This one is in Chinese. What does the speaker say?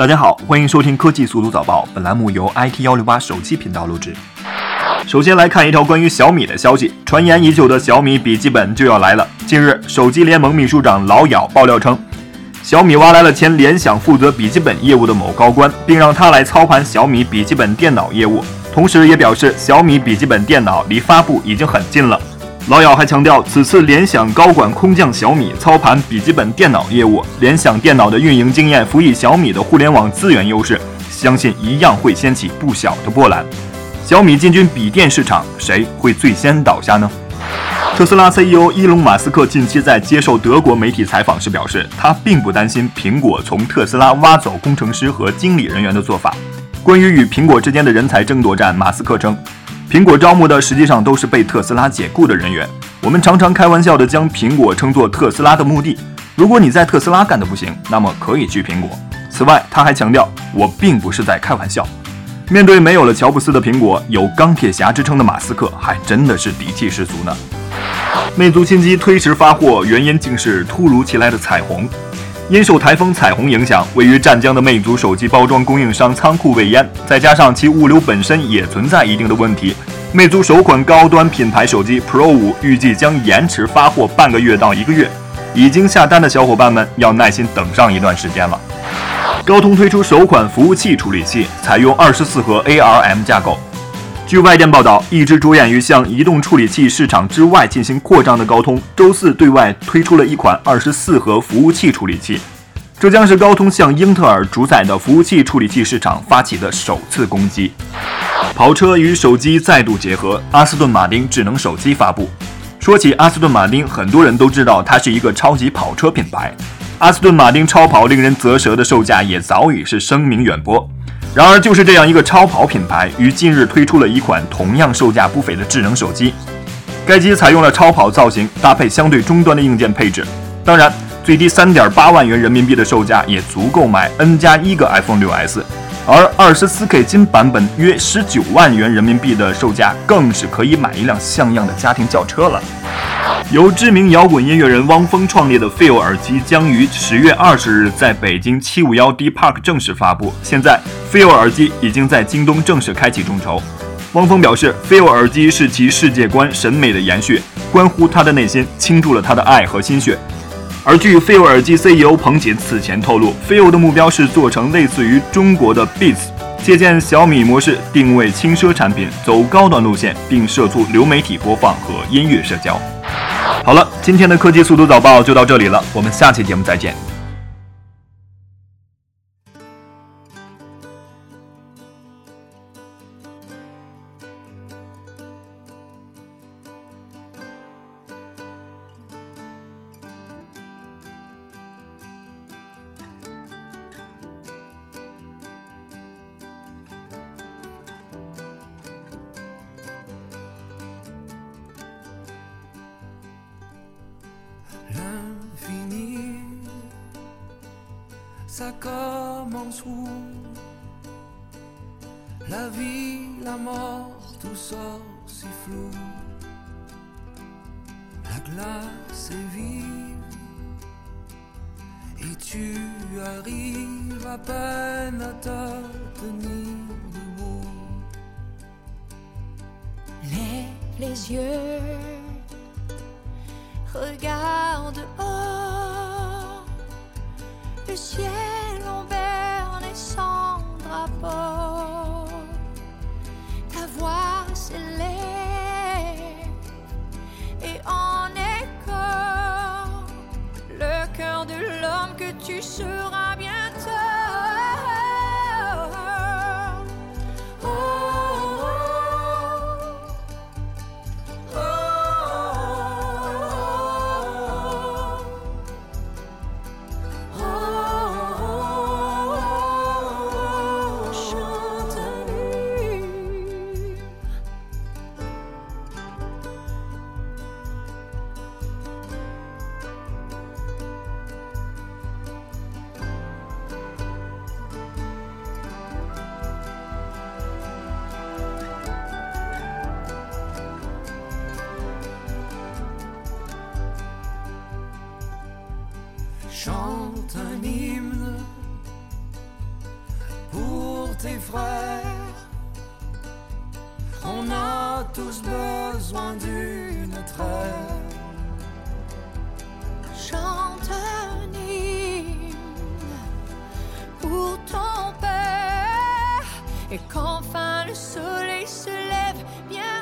大家好，欢迎收听科技速度早报。本栏目由 IT 幺六八手机频道录制。首先来看一条关于小米的消息，传言已久的小米笔记本就要来了。近日，手机联盟秘书长老咬爆料称，小米挖来了前联想负责笔记本业务的某高官，并让他来操盘小米笔记本电脑业务。同时，也表示小米笔记本电脑离发布已经很近了。老姚还强调，此次联想高管空降小米操盘笔记本电脑业务，联想电脑的运营经验辅以小米的互联网资源优势，相信一样会掀起不小的波澜。小米进军笔电市场，谁会最先倒下呢？特斯拉 CEO 伊隆·马斯克近期在接受德国媒体采访时表示，他并不担心苹果从特斯拉挖走工程师和经理人员的做法。关于与苹果之间的人才争夺战，马斯克称。苹果招募的实际上都是被特斯拉解雇的人员。我们常常开玩笑地将苹果称作特斯拉的墓地。如果你在特斯拉干得不行，那么可以去苹果。此外，他还强调，我并不是在开玩笑。面对没有了乔布斯的苹果，有钢铁侠之称的马斯克还真的是底气十足呢。魅族新机推迟发货，原因竟是突如其来的彩虹。因受台风彩虹影响，位于湛江的魅族手机包装供应商仓库未淹，再加上其物流本身也存在一定的问题，魅族首款高端品牌手机 Pro 五预计将延迟发货半个月到一个月。已经下单的小伙伴们要耐心等上一段时间了。高通推出首款服务器处理器，采用二十四核 ARM 架构。据外电报道，一直着眼于向移动处理器市场之外进行扩张的高通，周四对外推出了一款二十四核服务器处理器。这将是高通向英特尔主宰的服务器处理器市场发起的首次攻击。跑车与手机再度结合，阿斯顿马丁智能手机发布。说起阿斯顿马丁，很多人都知道它是一个超级跑车品牌。阿斯顿马丁超跑令人啧舌的售价也早已是声名远播。然而，就是这样一个超跑品牌，于近日推出了一款同样售价不菲的智能手机。该机采用了超跑造型，搭配相对中端的硬件配置。当然，最低三点八万元人民币的售价也足够买 N 加一个 iPhone 6s。而二十四 K 金版本约十九万元人民币的售价，更是可以买一辆像样的家庭轿车了。由知名摇滚音乐人汪峰创立的 Feel 耳机将于十月二十日在北京七五幺 D Park 正式发布。现在，Feel 耳机已经在京东正式开启众筹。汪峰表示，Feel 耳机是其世界观审美的延续，关乎他的内心，倾注了他的爱和心血。而据 Feel 耳机 CEO 彭锦此前透露，Feel 的目标是做成类似于中国的 Beats，借鉴小米模式，定位轻奢产品，走高端路线，并涉足流媒体播放和音乐社交。好了，今天的科技速度早报就到这里了，我们下期节目再见。Ça commence où? La vie, la mort, tout sort si flou. La glace est vive et tu arrives à peine à te tenir debout. Lève les yeux, regarde ciel en berne et sans drapeau. Ta voix s'élève et en écho le cœur de l'homme que tu seras. Chante un hymne tes frères. On a tous besoin d'une trêve. Chante un hymne pour ton père. Et qu'enfin le soleil se lève bien